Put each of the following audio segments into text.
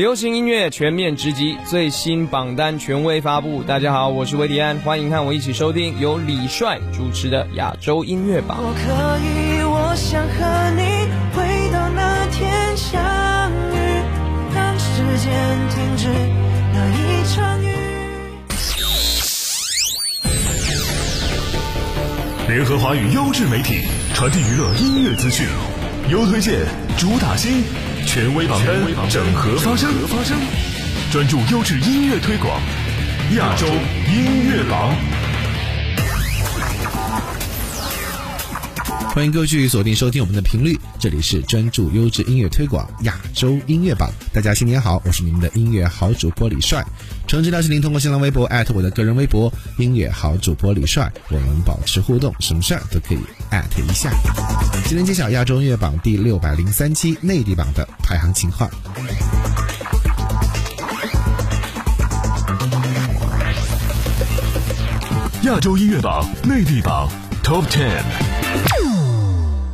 流行音乐全面直击，最新榜单权威发布。大家好，我是维迪安，欢迎和我一起收听由李帅主持的亚洲音乐榜。我可以，我想和你回到那天相遇，让时间停止那一场雨。联合华语优质媒体，传递娱乐音乐资讯，优推荐，主打新。权威榜单，整合发声，专注优质音乐推广，亚洲音乐榜。欢迎各位继续锁定收听我们的频率，这里是专注优质音乐推广亚洲音乐榜。大家新年好，我是你们的音乐好主播李帅。诚挚邀请您通过新浪微博艾特我的个人微博音乐好主播李帅，我们保持互动，什么事儿都可以艾特一下。今天揭晓亚洲音乐榜第六百零三期内地榜的排行情况。亚洲音乐榜内地榜 Top Ten。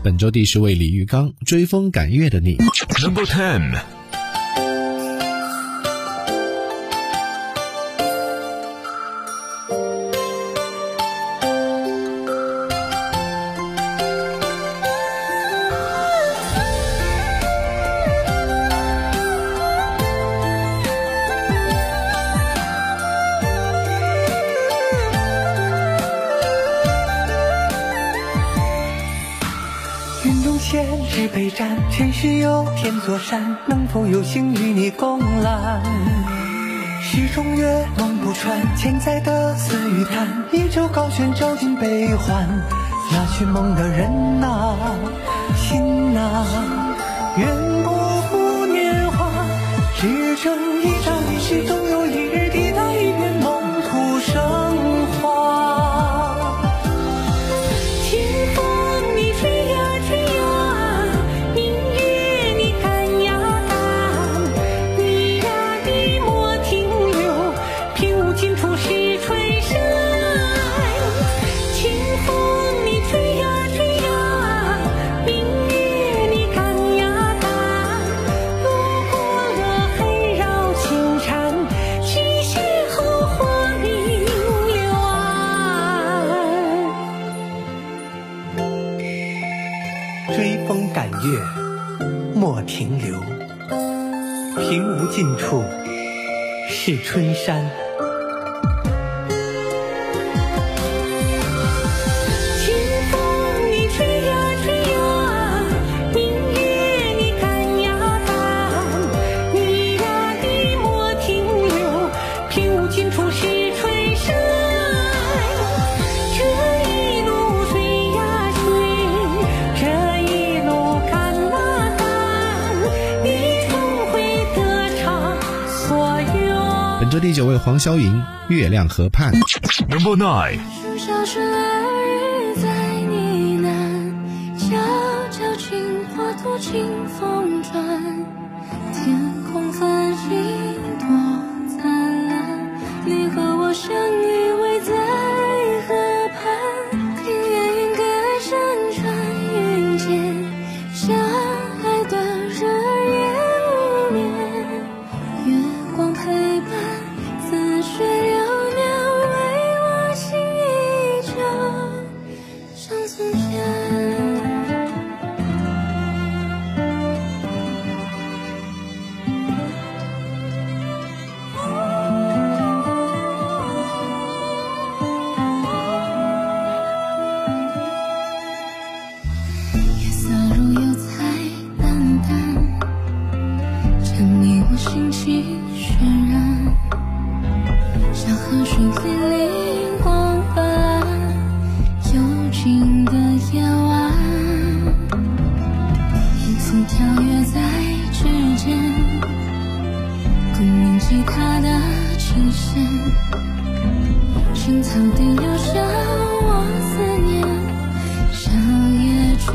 本周第十位李玉刚，追风赶月的你。Number Ten。前世有天座山，能否有幸与你共览？石中月，梦不穿，千载的思与叹，一舟高悬，照尽悲欢。那寻梦的人呐，心呐，愿不负年华，只争一朝一夕，近处是春山。第九位黄霄云《月亮河畔》。Number nine。转，天空繁星多灿烂，你和我相。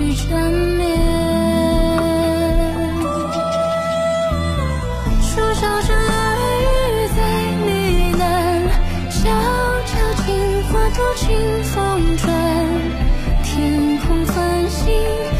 雨缠绵，树梢着哀雨，在呢喃。小桥轻划，舟清风，转天空繁星。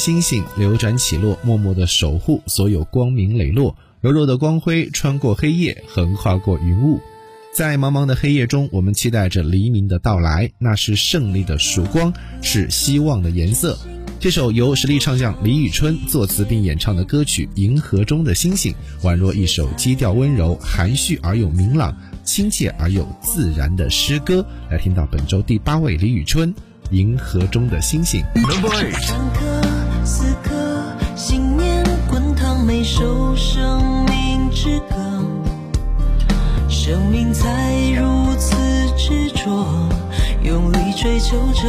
星星流转起落，默默的守护所有光明磊落。柔柔的光辉穿过黑夜，横跨过云雾，在茫茫的黑夜中，我们期待着黎明的到来。那是胜利的曙光，是希望的颜色。这首由实力唱将李宇春作词并演唱的歌曲《银河中的星星》，宛若一首基调温柔、含蓄而又明朗、亲切而又自然的诗歌。来听到本周第八位李宇春《银河中的星星》。此刻信念滚烫，每首生命之歌，生命才如此执着，用力追求着。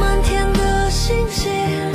满天的星星。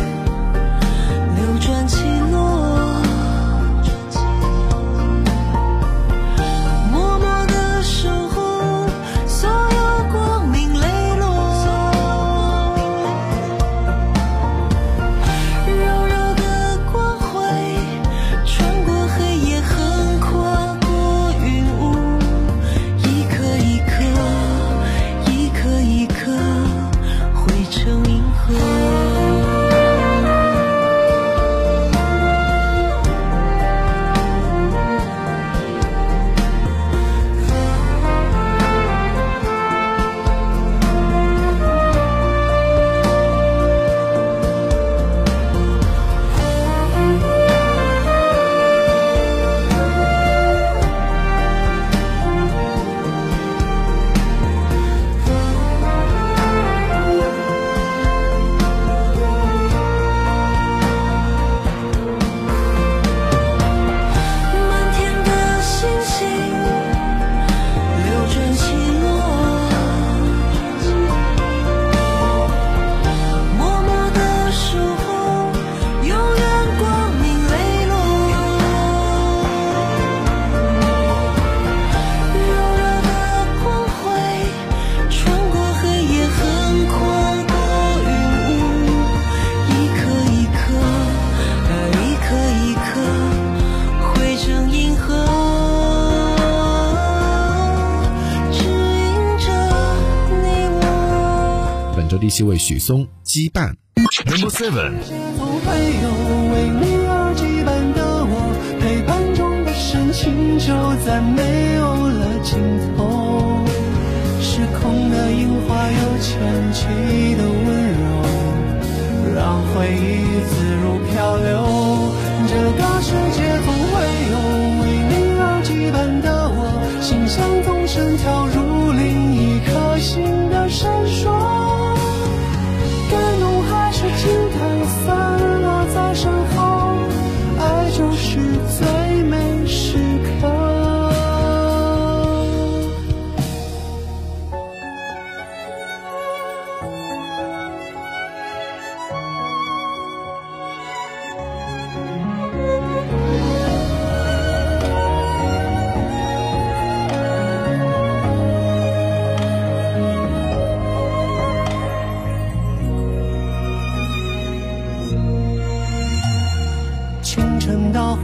七位许嵩羁绊。Number seven。总会有为你而羁绊的我，陪伴中的深情就再没有了尽头。失控的樱花有前期的温柔，让回忆自如漂流。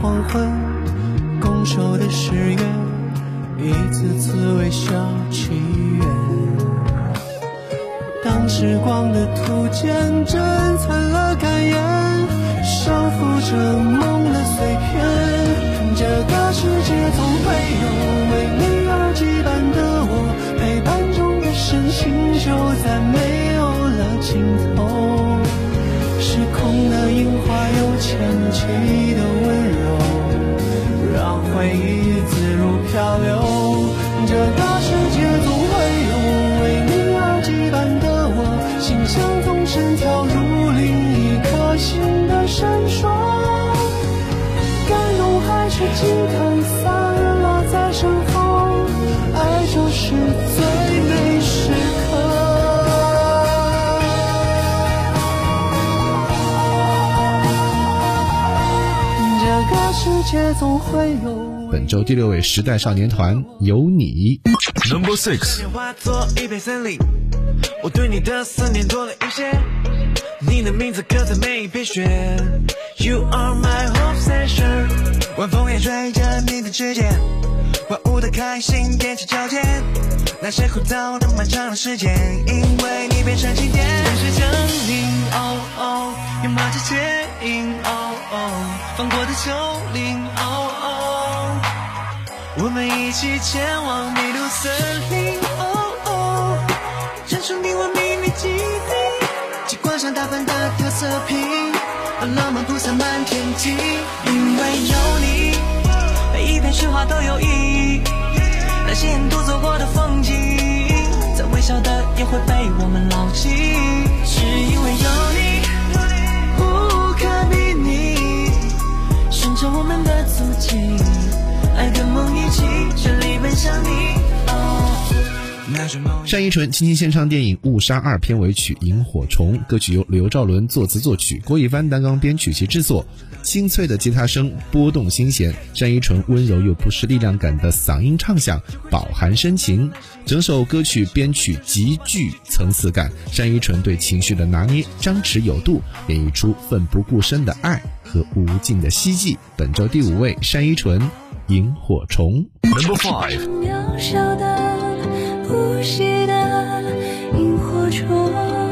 黄昏，拱手的誓约，一次次微笑祈愿。当时光的图鉴珍残了感言，收复着梦的碎片。这个世界总会有为你而羁绊的我，陪伴中的生星就再没有了尽头。樱花又牵起的温柔，让回忆。本周第六位时代少年团有你。Number six。我对你的思念多了一些，你的名字刻在每一片雪。You are my obsession。晚风也吹着你的指尖，万物的开心踮起脚尖，那些枯燥的漫长的时间，因为你变成经典。雨水降临，哦哦，拥抱着剪影，哦哦，放过的丘陵，哦哦，我们一起前往迷路森林，哦哦，人生给我秘密基地，机关上打扮的特色品，让浪漫铺散满天际，因为有你，每一片雪花都有意义，那些沿途走过的风景，再微小的也会被我们牢记，是因为有你，着我们的足迹，爱跟梦一起，全力奔向你。单依纯倾情献唱电影《误杀二》片尾曲《萤火虫》，歌曲由刘兆伦作词作曲，郭一帆担纲编曲及制作。清脆的吉他声拨动心弦，单依纯温柔又不失力量感的嗓音唱响饱含深情。整首歌曲编曲极具层次感，单依纯对情绪的拿捏张弛有度，演绎出奋不顾身的爱和无尽的希冀。本周第五位，单依纯《萤火虫》。Number five. 呼吸的萤火虫，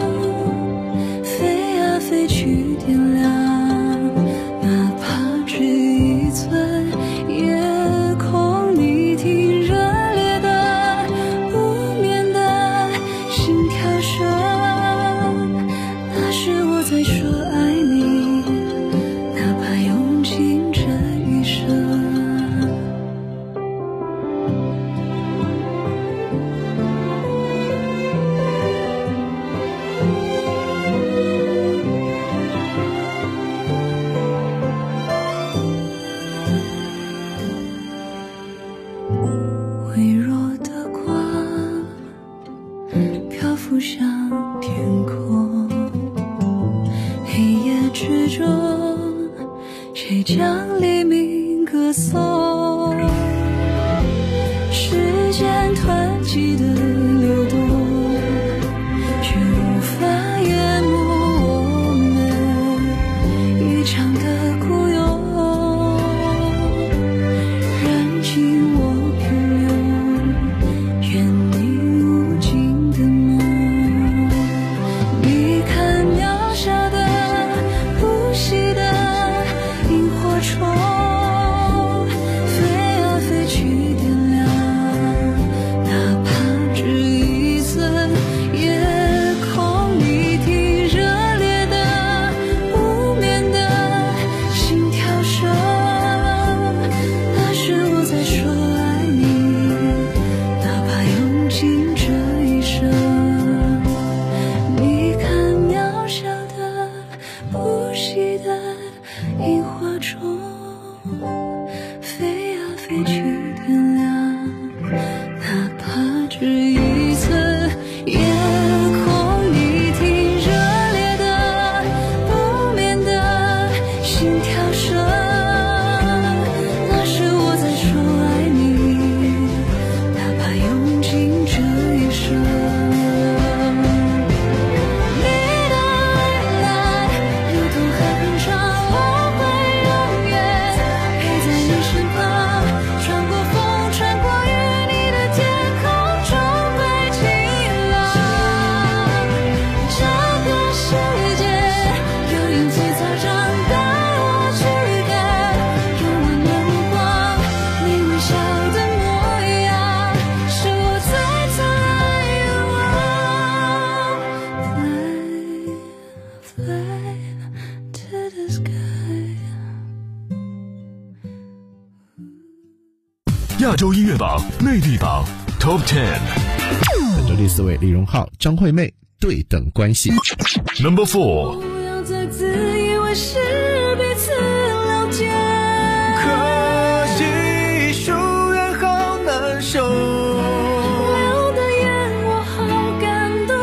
亚洲音乐榜内地榜 Top Ten 本周第四位，李荣浩、张惠妹对等关系。Number Four 不要再自以为是彼此了解。可惜疏远好难受。流的眼，我好感动。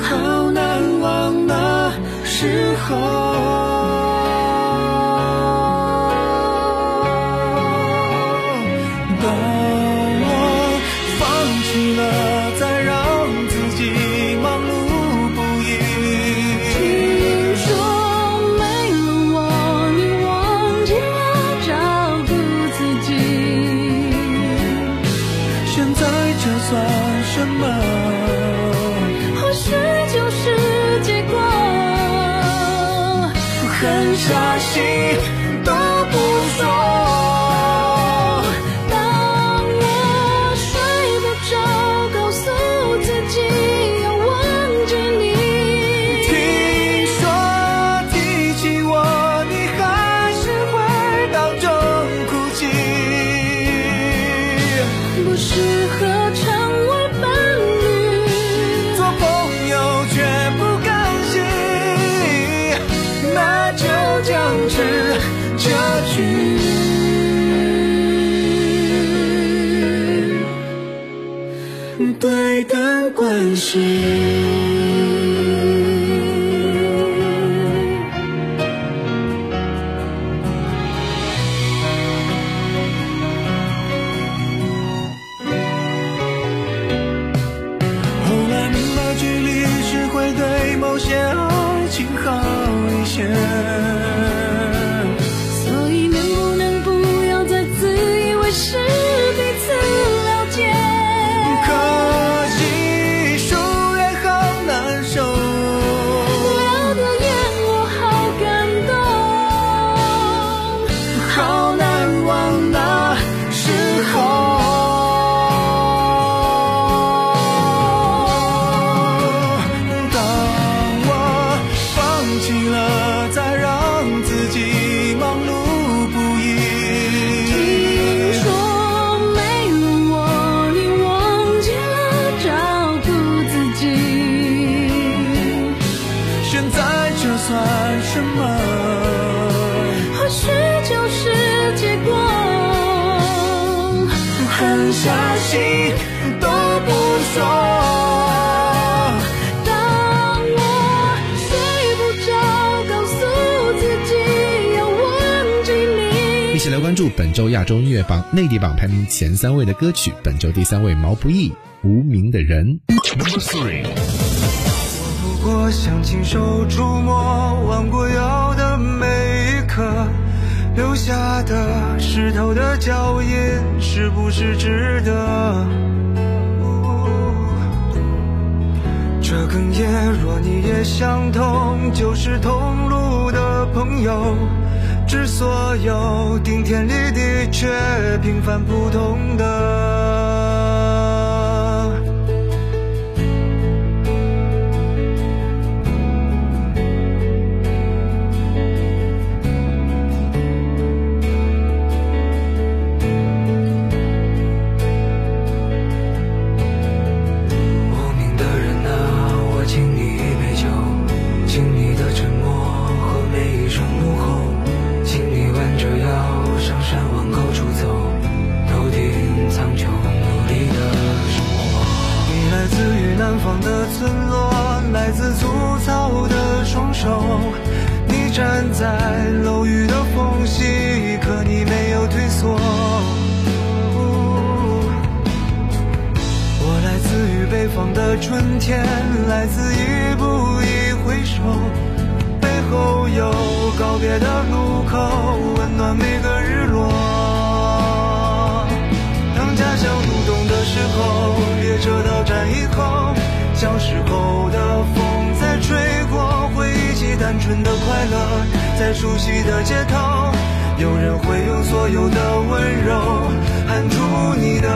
好难忘那时候。句。对等关系。一起来关注本周亚洲音乐榜内地榜排名前三位的歌曲。本周第三位毛不易，《无名的人》。Number three. 不过想亲手触摸弯过腰的每一刻，留下的湿透的脚印，是不是值得？这哽咽，若你也相同，就是同路的朋友。致所有顶天立地却平凡普通的。时候，列车到站以后，小时候的风在吹过，回忆起单纯的快乐，在熟悉的街头，有人会用所有的温柔喊出你的。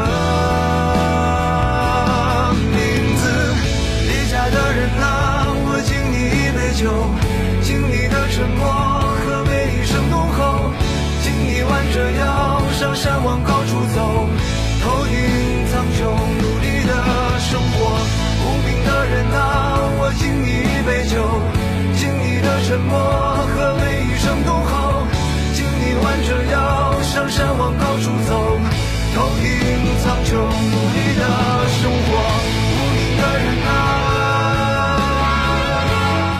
名字，离家的人啊，我敬你一杯酒，敬你的沉默和每一声怒吼，敬你弯着腰上山往高处走，头顶苍穹，努力的生活。无名的人啊，我敬你一杯酒，敬你的沉默和每一声怒吼，敬你弯着腰上山往高处走。头顶苍穹，努力的生活，无名的人啊。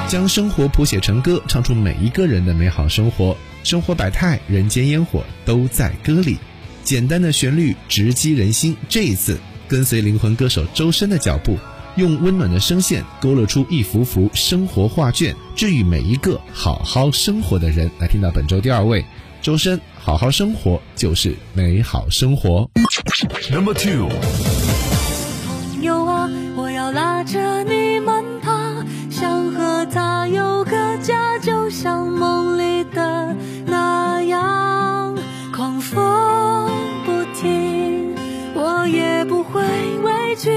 将生活谱写成歌，唱出每一个人的美好生活。生活百态，人间烟火，都在歌里。简单的旋律直击人心。这一次，跟随灵魂歌手周深的脚步，用温暖的声线勾勒出一幅幅生活画卷，治愈每一个好好生活的人。来听到本周第二位，周深，好好生活就是美好生活。Number two. 朋友啊，我要拉着你慢跑，想和他有畏惧，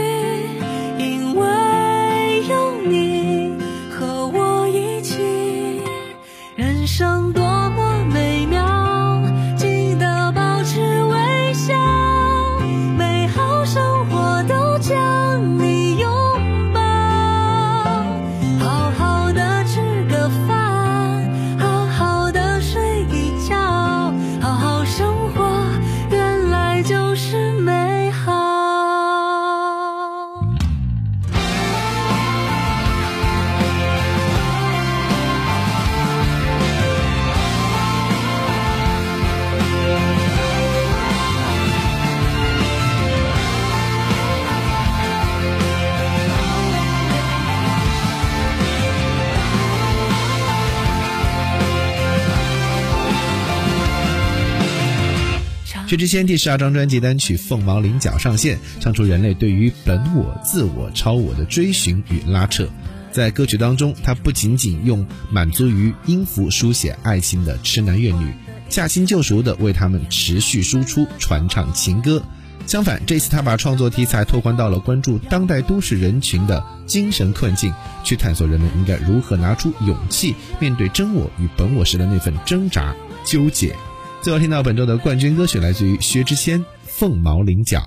薛之谦第十二张专辑单曲《凤毛麟角》上线，唱出人类对于本我、自我、超我的追寻与拉扯。在歌曲当中，他不仅仅用满足于音符书写爱情的痴男怨女，驾轻就熟地为他们持续输出传唱情歌。相反，这次他把创作题材拓宽到了关注当代都市人群的精神困境，去探索人们应该如何拿出勇气面对真我与本我时的那份挣扎纠结。最后听到本周的冠军歌曲来自于薛之谦《凤毛麟角》。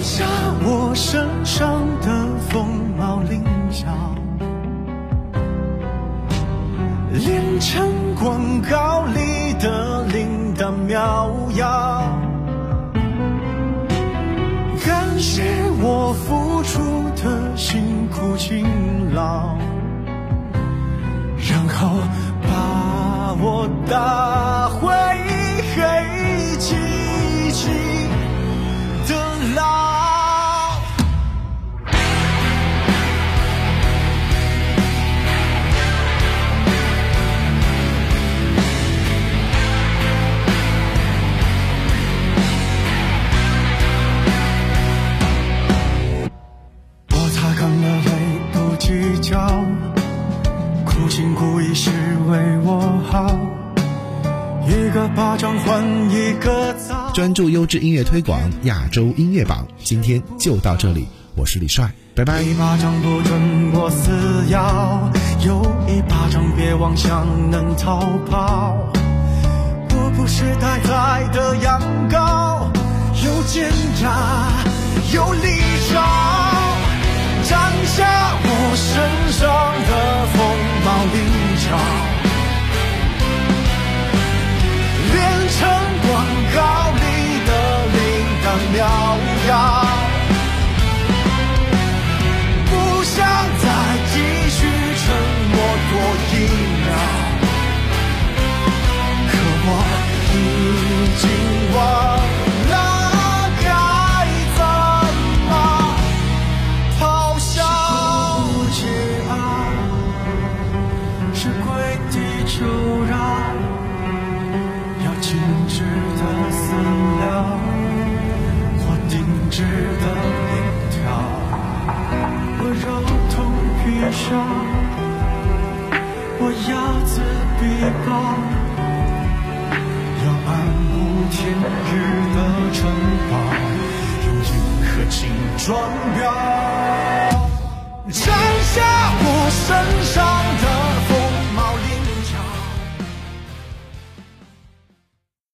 下我身上的凤毛麟角，练成广告里的铃铛妙药。感谢我付出的辛苦勤劳，然后我打回黑漆漆的牢。我擦干了泪，不计较，苦心苦意是为我，个巴掌换一个枣。专注优质音乐推广，亚洲音乐榜，今天就到这里，我是李帅，拜拜。一巴掌不准我撕咬，有一巴掌别妄想能逃跑。我不是待宰的羊羔，有奸诈，有利爪。斩下我身上的凤毛麟角，渺渺